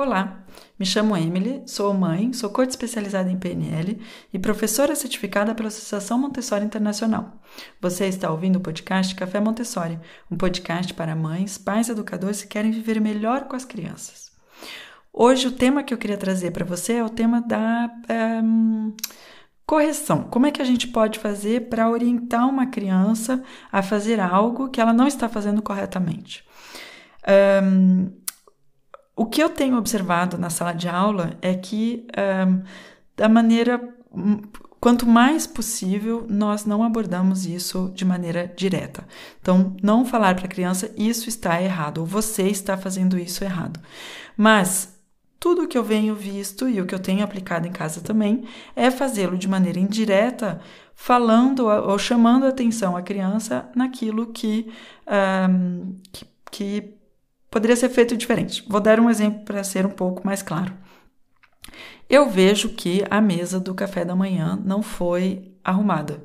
Olá, me chamo Emily, sou mãe, sou coach especializada em PNL e professora certificada pela Associação Montessori Internacional. Você está ouvindo o podcast Café Montessori, um podcast para mães, pais educadores que querem viver melhor com as crianças. Hoje o tema que eu queria trazer para você é o tema da um, correção. Como é que a gente pode fazer para orientar uma criança a fazer algo que ela não está fazendo corretamente? Um, o que eu tenho observado na sala de aula é que, um, da maneira. Quanto mais possível, nós não abordamos isso de maneira direta. Então, não falar para a criança isso está errado, ou você está fazendo isso errado. Mas tudo o que eu venho visto e o que eu tenho aplicado em casa também é fazê-lo de maneira indireta, falando ou chamando a atenção à criança naquilo que, um, que, que poderia ser feito diferente. Vou dar um exemplo para ser um pouco mais claro. Eu vejo que a mesa do café da manhã não foi arrumada.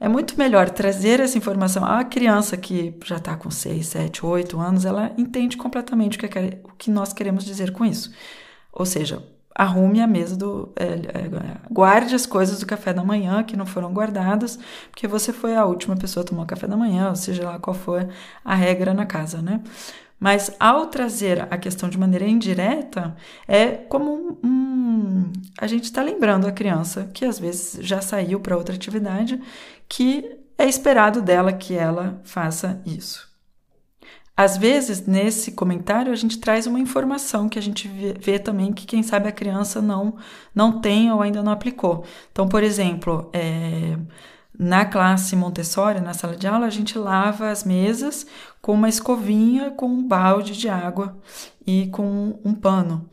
É muito melhor trazer essa informação à criança que já está com 6, 7, 8 anos, ela entende completamente o que, é, o que nós queremos dizer com isso. Ou seja, arrume a mesa do. É, é, guarde as coisas do café da manhã que não foram guardadas, porque você foi a última pessoa a tomar café da manhã, ou seja lá qual for a regra na casa, né? Mas ao trazer a questão de maneira indireta, é como um a gente está lembrando a criança que às vezes já saiu para outra atividade, que é esperado dela que ela faça isso. Às vezes, nesse comentário, a gente traz uma informação que a gente vê, também que, quem sabe, a criança não, não tem ou ainda não aplicou. Então, por exemplo, é, na classe Montessori, na sala de aula, a gente lava as mesas com uma escovinha, com um balde de água e com um pano.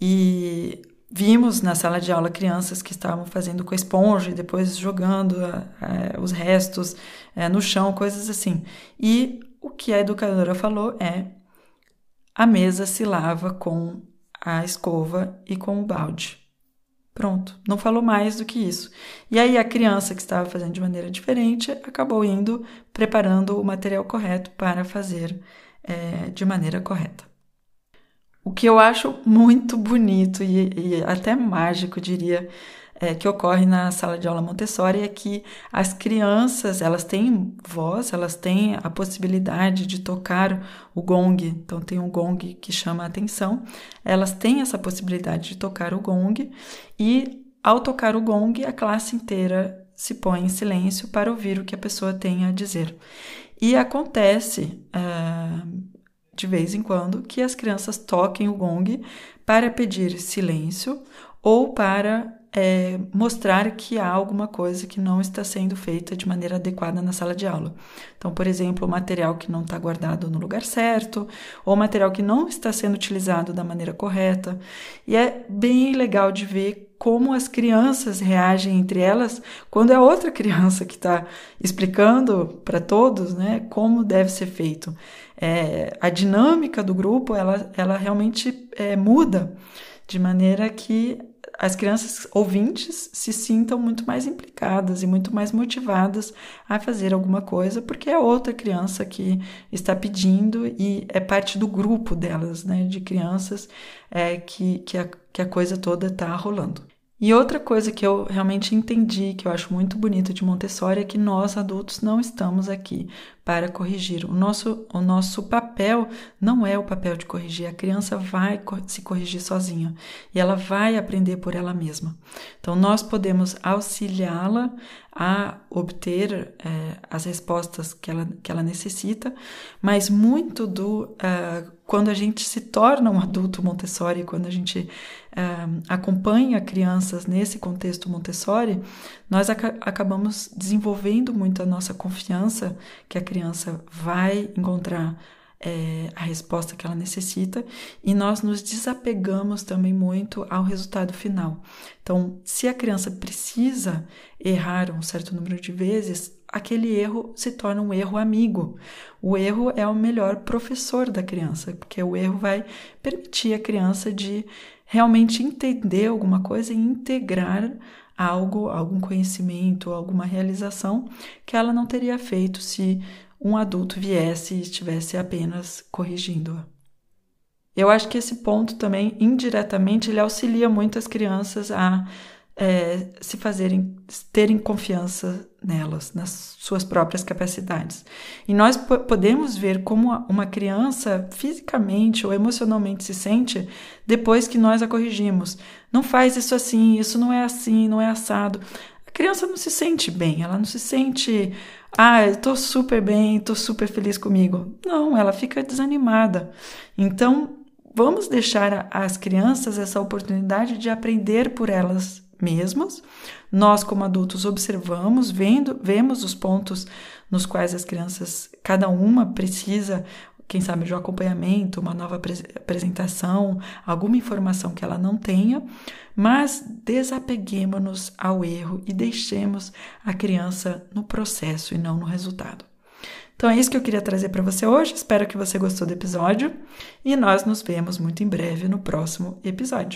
E vimos na sala de aula crianças que estavam fazendo com a esponja e depois jogando é, os restos é, no chão, coisas assim. E o que a educadora falou é: a mesa se lava com a escova e com o balde. Pronto, não falou mais do que isso. E aí a criança que estava fazendo de maneira diferente acabou indo preparando o material correto para fazer é, de maneira correta. O que eu acho muito bonito e, e até mágico, diria, é, que ocorre na sala de aula Montessori é que as crianças elas têm voz, elas têm a possibilidade de tocar o gong. Então tem um gong que chama a atenção. Elas têm essa possibilidade de tocar o gong e ao tocar o gong a classe inteira se põe em silêncio para ouvir o que a pessoa tem a dizer. E acontece uh, de vez em quando que as crianças toquem o gong para pedir silêncio ou para é, mostrar que há alguma coisa que não está sendo feita de maneira adequada na sala de aula. Então, por exemplo, o material que não está guardado no lugar certo, ou material que não está sendo utilizado da maneira correta. E é bem legal de ver como as crianças reagem entre elas quando é outra criança que está explicando para todos né, como deve ser feito. É, a dinâmica do grupo ela, ela realmente é, muda de maneira que as crianças ouvintes se sintam muito mais implicadas e muito mais motivadas a fazer alguma coisa, porque é outra criança que está pedindo e é parte do grupo delas, né, de crianças é, que, que, a, que a coisa toda está rolando. E outra coisa que eu realmente entendi, que eu acho muito bonito de Montessori, é que nós adultos não estamos aqui para corrigir. O nosso, o nosso papel não é o papel de corrigir. A criança vai se corrigir sozinha e ela vai aprender por ela mesma. Então, nós podemos auxiliá-la a obter é, as respostas que ela, que ela necessita, mas muito do. Uh, quando a gente se torna um adulto Montessori, quando a gente uh, acompanha crianças nesse contexto Montessori, nós ac acabamos desenvolvendo muito a nossa confiança que a criança vai encontrar é, a resposta que ela necessita e nós nos desapegamos também muito ao resultado final. Então, se a criança precisa errar um certo número de vezes, aquele erro se torna um erro amigo. O erro é o melhor professor da criança, porque o erro vai permitir a criança de realmente entender alguma coisa e integrar algo, algum conhecimento, alguma realização que ela não teria feito se um adulto viesse e estivesse apenas corrigindo-a. Eu acho que esse ponto também, indiretamente, ele auxilia muito as crianças a é, se fazerem, terem confiança nelas, nas suas próprias capacidades. E nós podemos ver como uma criança fisicamente ou emocionalmente se sente depois que nós a corrigimos. Não faz isso assim, isso não é assim, não é assado. Criança não se sente bem, ela não se sente, ah, eu tô super bem, tô super feliz comigo. Não, ela fica desanimada. Então, vamos deixar às crianças essa oportunidade de aprender por elas mesmas. Nós, como adultos, observamos, vendo, vemos os pontos nos quais as crianças, cada uma precisa, quem sabe, de um acompanhamento, uma nova apresentação, alguma informação que ela não tenha, mas desapeguemos-nos ao erro e deixemos a criança no processo e não no resultado. Então é isso que eu queria trazer para você hoje. Espero que você gostou do episódio e nós nos vemos muito em breve no próximo episódio.